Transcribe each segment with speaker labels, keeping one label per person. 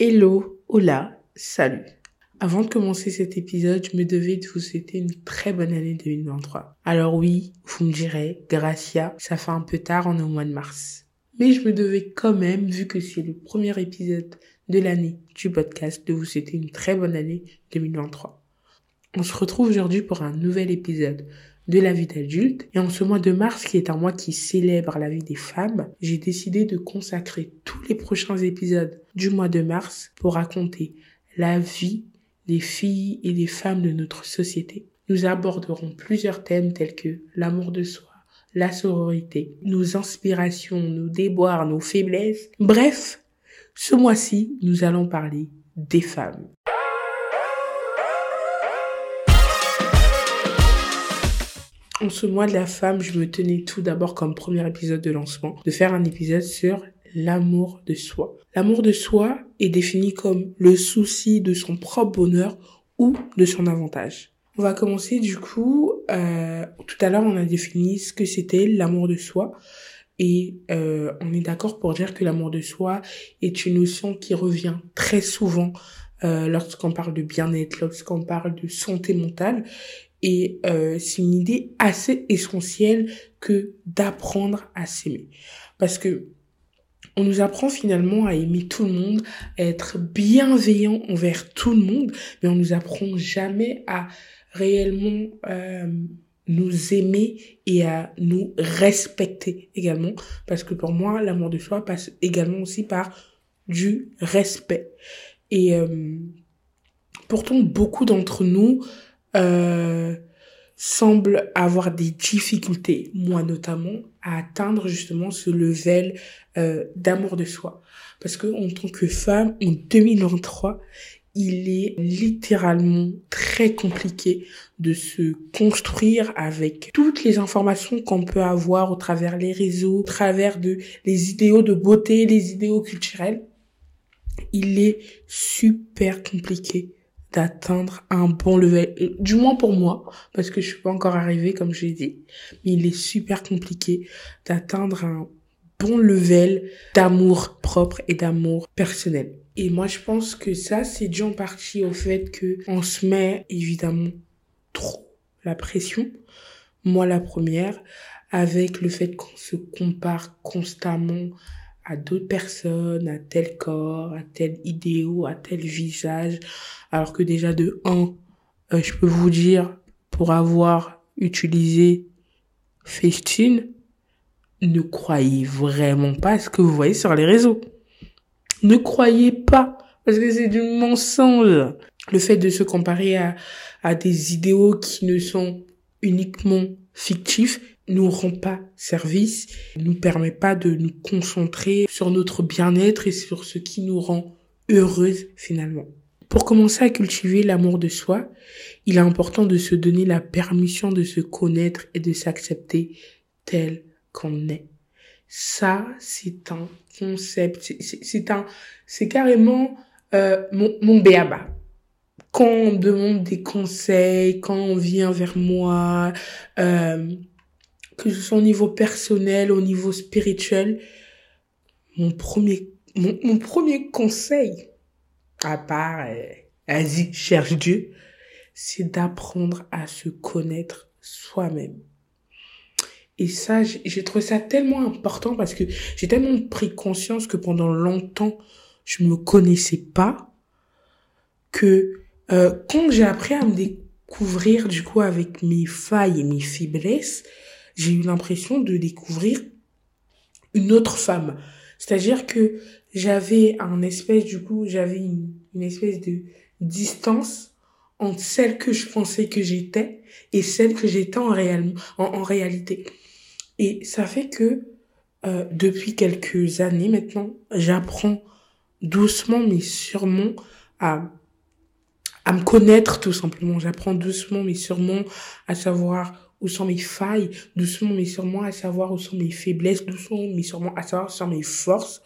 Speaker 1: Hello, hola, salut. Avant de commencer cet épisode, je me devais de vous souhaiter une très bonne année 2023. Alors oui, vous me direz, Gracia, ça fait un peu tard, on est au mois de mars. Mais je me devais quand même, vu que c'est le premier épisode de l'année du podcast, de vous souhaiter une très bonne année 2023. On se retrouve aujourd'hui pour un nouvel épisode de la vie d'adulte. Et en ce mois de mars, qui est un mois qui célèbre la vie des femmes, j'ai décidé de consacrer tous les prochains épisodes du mois de mars pour raconter la vie des filles et des femmes de notre société. Nous aborderons plusieurs thèmes tels que l'amour de soi, la sororité, nos inspirations, nos déboires, nos faiblesses. Bref, ce mois-ci, nous allons parler des femmes. En ce mois de la femme, je me tenais tout d'abord comme premier épisode de lancement de faire un épisode sur l'amour de soi. L'amour de soi est défini comme le souci de son propre bonheur ou de son avantage. On va commencer du coup, euh, tout à l'heure on a défini ce que c'était l'amour de soi et euh, on est d'accord pour dire que l'amour de soi est une notion qui revient très souvent euh, lorsqu'on parle de bien-être, lorsqu'on parle de santé mentale et euh, c'est une idée assez essentielle que d'apprendre à s'aimer. Parce que on nous apprend finalement à aimer tout le monde, à être bienveillant envers tout le monde, mais on nous apprend jamais à réellement euh, nous aimer et à nous respecter également. Parce que pour moi, l'amour de soi passe également aussi par du respect. Et euh, pourtant, beaucoup d'entre nous euh, semble avoir des difficultés, moi notamment, à atteindre justement ce level euh, d'amour de soi. Parce que en tant que femme, en 2023, il est littéralement très compliqué de se construire avec toutes les informations qu'on peut avoir au travers les réseaux, au travers de les idéaux de beauté, les idéaux culturels. Il est super compliqué d'atteindre un bon level, du moins pour moi, parce que je suis pas encore arrivée, comme je l'ai dit, mais il est super compliqué d'atteindre un bon level d'amour propre et d'amour personnel. Et moi, je pense que ça, c'est dû en partie au fait que on se met évidemment trop la pression. Moi, la première, avec le fait qu'on se compare constamment à d'autres personnes, à tel corps, à tel idéal, à tel visage, alors que déjà de un, euh, je peux vous dire, pour avoir utilisé Facetune, ne croyez vraiment pas à ce que vous voyez sur les réseaux. Ne croyez pas, parce que c'est du mensonge. Le fait de se comparer à, à des idéaux qui ne sont uniquement fictifs nous rend pas service, nous permet pas de nous concentrer sur notre bien-être et sur ce qui nous rend heureuse finalement. Pour commencer à cultiver l'amour de soi, il est important de se donner la permission de se connaître et de s'accepter tel qu'on est. Ça, c'est un concept, c'est un, c'est carrément euh, mon, mon béaba quand on demande des conseils, quand on vient vers moi, euh, que ce soit au niveau personnel, au niveau spirituel, mon premier, mon, premier conseil, à part, euh, vas-y, cherche Dieu, c'est d'apprendre à se connaître soi-même. Et ça, j'ai trouvé ça tellement important parce que j'ai tellement pris conscience que pendant longtemps, je me connaissais pas, que euh, quand j'ai appris à me découvrir du coup avec mes failles et mes faiblesses, j'ai eu l'impression de découvrir une autre femme. C'est-à-dire que j'avais un espèce du coup, j'avais une, espèce de distance entre celle que je pensais que j'étais et celle que j'étais en, réel, en, réalité. Et ça fait que euh, depuis quelques années maintenant, j'apprends doucement mais sûrement à à me connaître tout simplement. J'apprends doucement mais sûrement à savoir où sont mes failles, doucement mais sûrement à savoir où sont mes faiblesses, doucement mais sûrement à savoir où mes forces.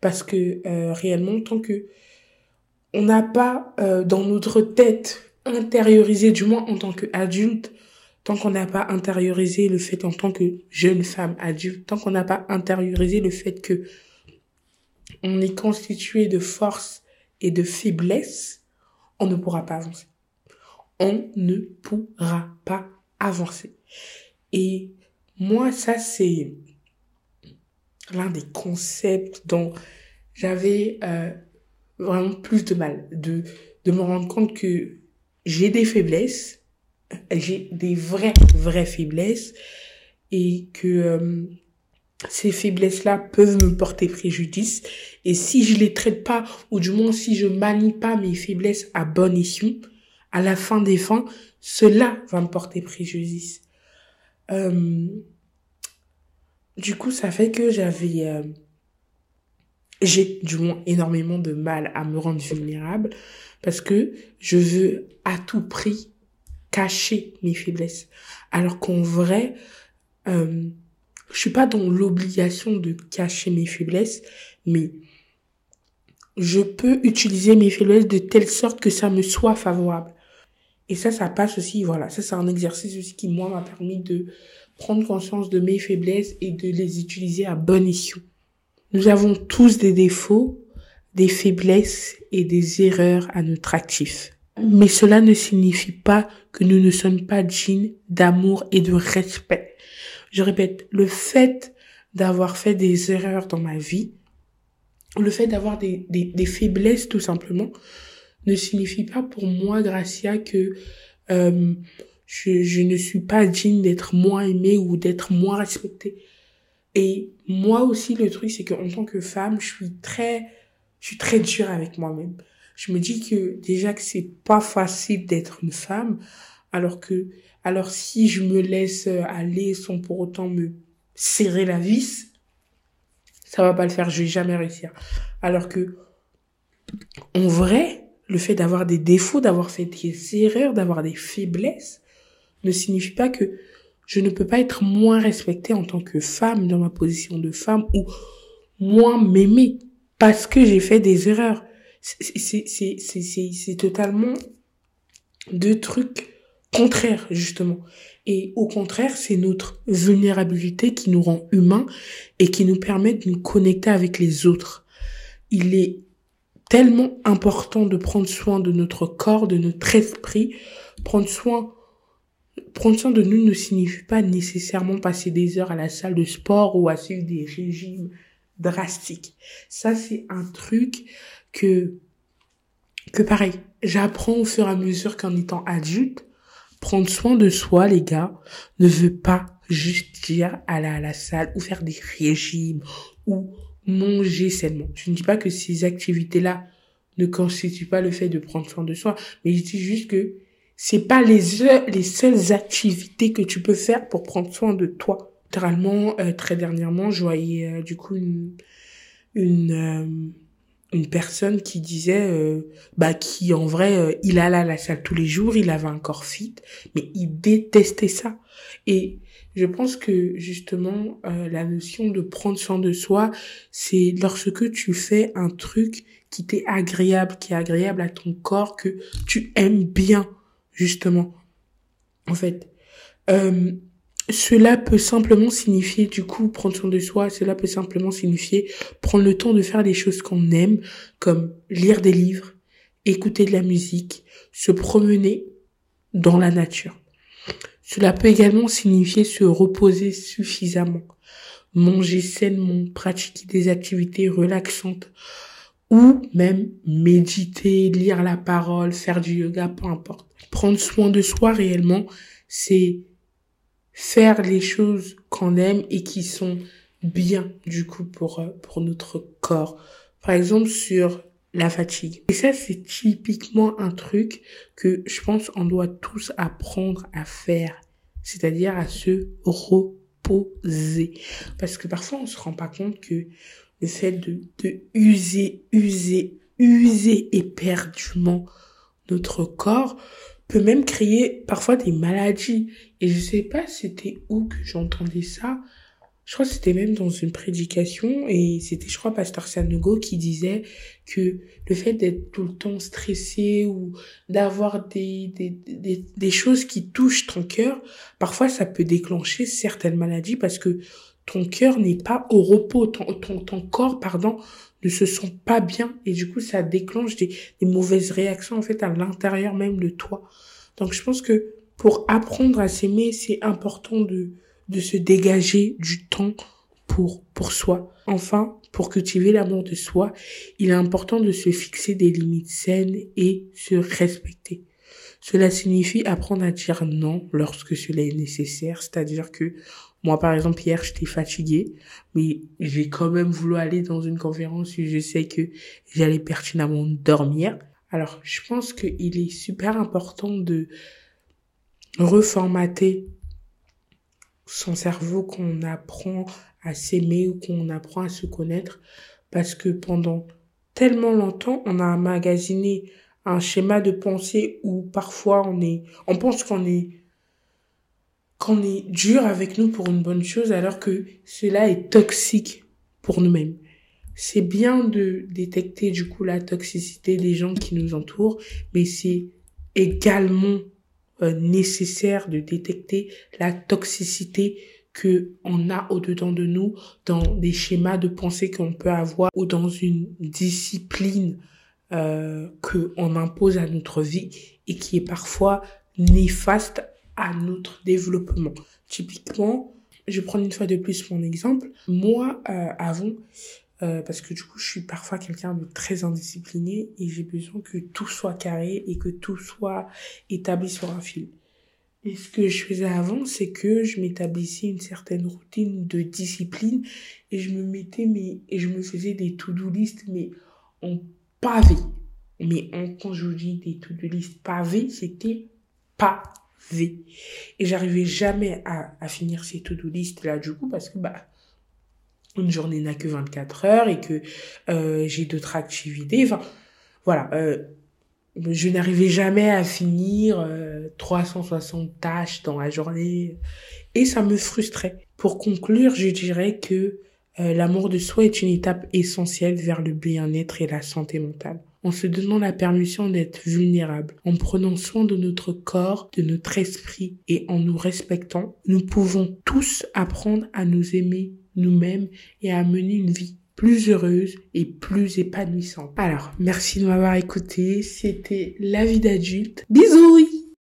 Speaker 1: Parce que euh, réellement, tant que on n'a pas euh, dans notre tête intériorisé, du moins en tant qu'adulte, tant qu'on n'a pas intériorisé le fait en tant que jeune femme adulte, tant qu'on n'a pas intériorisé le fait que on est constitué de force et de faiblesse, on ne pourra pas avancer. On ne pourra pas avancer. Et moi, ça, c'est l'un des concepts dont j'avais euh, vraiment plus de mal, de, de me rendre compte que j'ai des faiblesses, j'ai des vraies, vraies faiblesses, et que euh, ces faiblesses-là peuvent me porter préjudice. Et si je les traite pas, ou du moins si je manie pas mes faiblesses à bon escient, à la fin des fins, cela va me porter préjudice. Euh, du coup, ça fait que j'avais, euh, j'ai du moins énormément de mal à me rendre vulnérable parce que je veux à tout prix cacher mes faiblesses. Alors qu'en vrai, euh, je suis pas dans l'obligation de cacher mes faiblesses, mais je peux utiliser mes faiblesses de telle sorte que ça me soit favorable. Et ça, ça passe aussi, voilà, ça c'est un exercice aussi qui, moi, m'a permis de prendre conscience de mes faiblesses et de les utiliser à bon escient. Nous avons tous des défauts, des faiblesses et des erreurs à notre actif. Mais cela ne signifie pas que nous ne sommes pas dignes d'amour et de respect. Je répète, le fait d'avoir fait des erreurs dans ma vie, le fait d'avoir des, des, faiblesses tout simplement, ne signifie pas pour moi, Gracia, que euh, je, je ne suis pas digne d'être moins aimée ou d'être moins respectée. Et moi aussi, le truc, c'est qu'en tant que femme, je suis très, je suis très dure avec moi-même. Je me dis que déjà que c'est pas facile d'être une femme, alors que, alors si je me laisse aller sans pour autant me serrer la vis, ça va pas le faire, je vais jamais réussir. Alors que, en vrai, le fait d'avoir des défauts, d'avoir fait des erreurs, d'avoir des faiblesses, ne signifie pas que je ne peux pas être moins respectée en tant que femme dans ma position de femme ou moins m'aimer parce que j'ai fait des erreurs. C'est totalement deux trucs contraires, justement. Et au contraire, c'est notre vulnérabilité qui nous rend humains et qui nous permet de nous connecter avec les autres. Il est tellement important de prendre soin de notre corps, de notre esprit, prendre soin prendre soin de nous ne signifie pas nécessairement passer des heures à la salle de sport ou à suivre des régimes drastiques. Ça, c'est un truc que, que pareil, j'apprends au fur et à mesure qu'en étant adulte, prendre soin de soi, les gars, ne veut pas juste dire aller à la salle ou faire des régimes ou manger sainement. Je ne dis pas que ces activités-là ne constituent pas le fait de prendre soin de soi, mais je dis juste que c'est pas les les seules activités que tu peux faire pour prendre soin de toi. Littéralement, euh, très dernièrement, je voyais euh, du coup une une euh, une personne qui disait bah qui en vrai il allait à la salle tous les jours, il avait un corps fit, mais il détestait ça. Et je pense que justement la notion de prendre soin de soi, c'est lorsque tu fais un truc qui t'est agréable, qui est agréable à ton corps, que tu aimes bien justement. En fait, euh, cela peut simplement signifier, du coup, prendre soin de soi, cela peut simplement signifier prendre le temps de faire des choses qu'on aime, comme lire des livres, écouter de la musique, se promener dans la nature. Cela peut également signifier se reposer suffisamment, manger sainement, pratiquer des activités relaxantes, ou même méditer, lire la parole, faire du yoga, peu importe. Prendre soin de soi réellement, c'est faire les choses qu'on aime et qui sont bien du coup pour euh, pour notre corps. Par exemple sur la fatigue. Et ça c'est typiquement un truc que je pense on doit tous apprendre à faire, c'est-à-dire à se reposer parce que parfois on se rend pas compte que le fait de, de user, user, user éperdument notre corps peut même créer parfois des maladies. Et je sais pas c'était où que j'entendais ça. Je crois que c'était même dans une prédication et c'était, je crois, Pasteur Sanogo qui disait que le fait d'être tout le temps stressé ou d'avoir des, des, des, des choses qui touchent ton cœur, parfois ça peut déclencher certaines maladies parce que ton cœur n'est pas au repos, ton, ton, ton corps, pardon, ne se sent pas bien et du coup ça déclenche des, mauvaises réactions en fait à l'intérieur même de toi. Donc je pense que pour apprendre à s'aimer, c'est important de, de se dégager du temps pour, pour soi. Enfin, pour cultiver l'amour de soi, il est important de se fixer des limites saines et se respecter. Cela signifie apprendre à dire non lorsque cela est nécessaire, c'est-à-dire que moi, par exemple, hier, j'étais fatiguée, mais j'ai quand même voulu aller dans une conférence où je sais que j'allais pertinemment dormir. Alors, je pense qu'il est super important de reformater son cerveau qu'on apprend à s'aimer ou qu'on apprend à se connaître parce que pendant tellement longtemps, on a emmagasiné un schéma de pensée où parfois on est, on pense qu'on est, qu'on est dur avec nous pour une bonne chose alors que cela est toxique pour nous-mêmes. C'est bien de détecter du coup la toxicité des gens qui nous entourent, mais c'est également euh, nécessaire de détecter la toxicité que on a au-dedans de nous dans des schémas de pensée qu'on peut avoir ou dans une discipline euh, que on impose à notre vie et qui est parfois néfaste à notre développement. Typiquement, je prends une fois de plus mon exemple. Moi, euh, avant, euh, parce que du coup, je suis parfois quelqu'un de très indiscipliné et j'ai besoin que tout soit carré et que tout soit établi sur un fil. Et ce que je faisais avant, c'est que je m'établissais une certaine routine de discipline et je me mettais mais et je me faisais des to-do list mais en pavé. Mais en, quand je vous dis des to-do list pavés, c'était pavé. Et j'arrivais jamais à, à finir ces to-do list là du coup parce que bah une journée n'a que 24 heures et que euh, j'ai d'autres activités. Enfin, voilà. Euh, je n'arrivais jamais à finir euh, 360 tâches dans la journée et ça me frustrait. Pour conclure, je dirais que euh, l'amour de soi est une étape essentielle vers le bien-être et la santé mentale. En se donnant la permission d'être vulnérable, en prenant soin de notre corps, de notre esprit et en nous respectant, nous pouvons tous apprendre à nous aimer nous-mêmes et à mener une vie plus heureuse et plus épanouissante. Alors, merci de m'avoir écouté. C'était la vie d'adulte. Bisous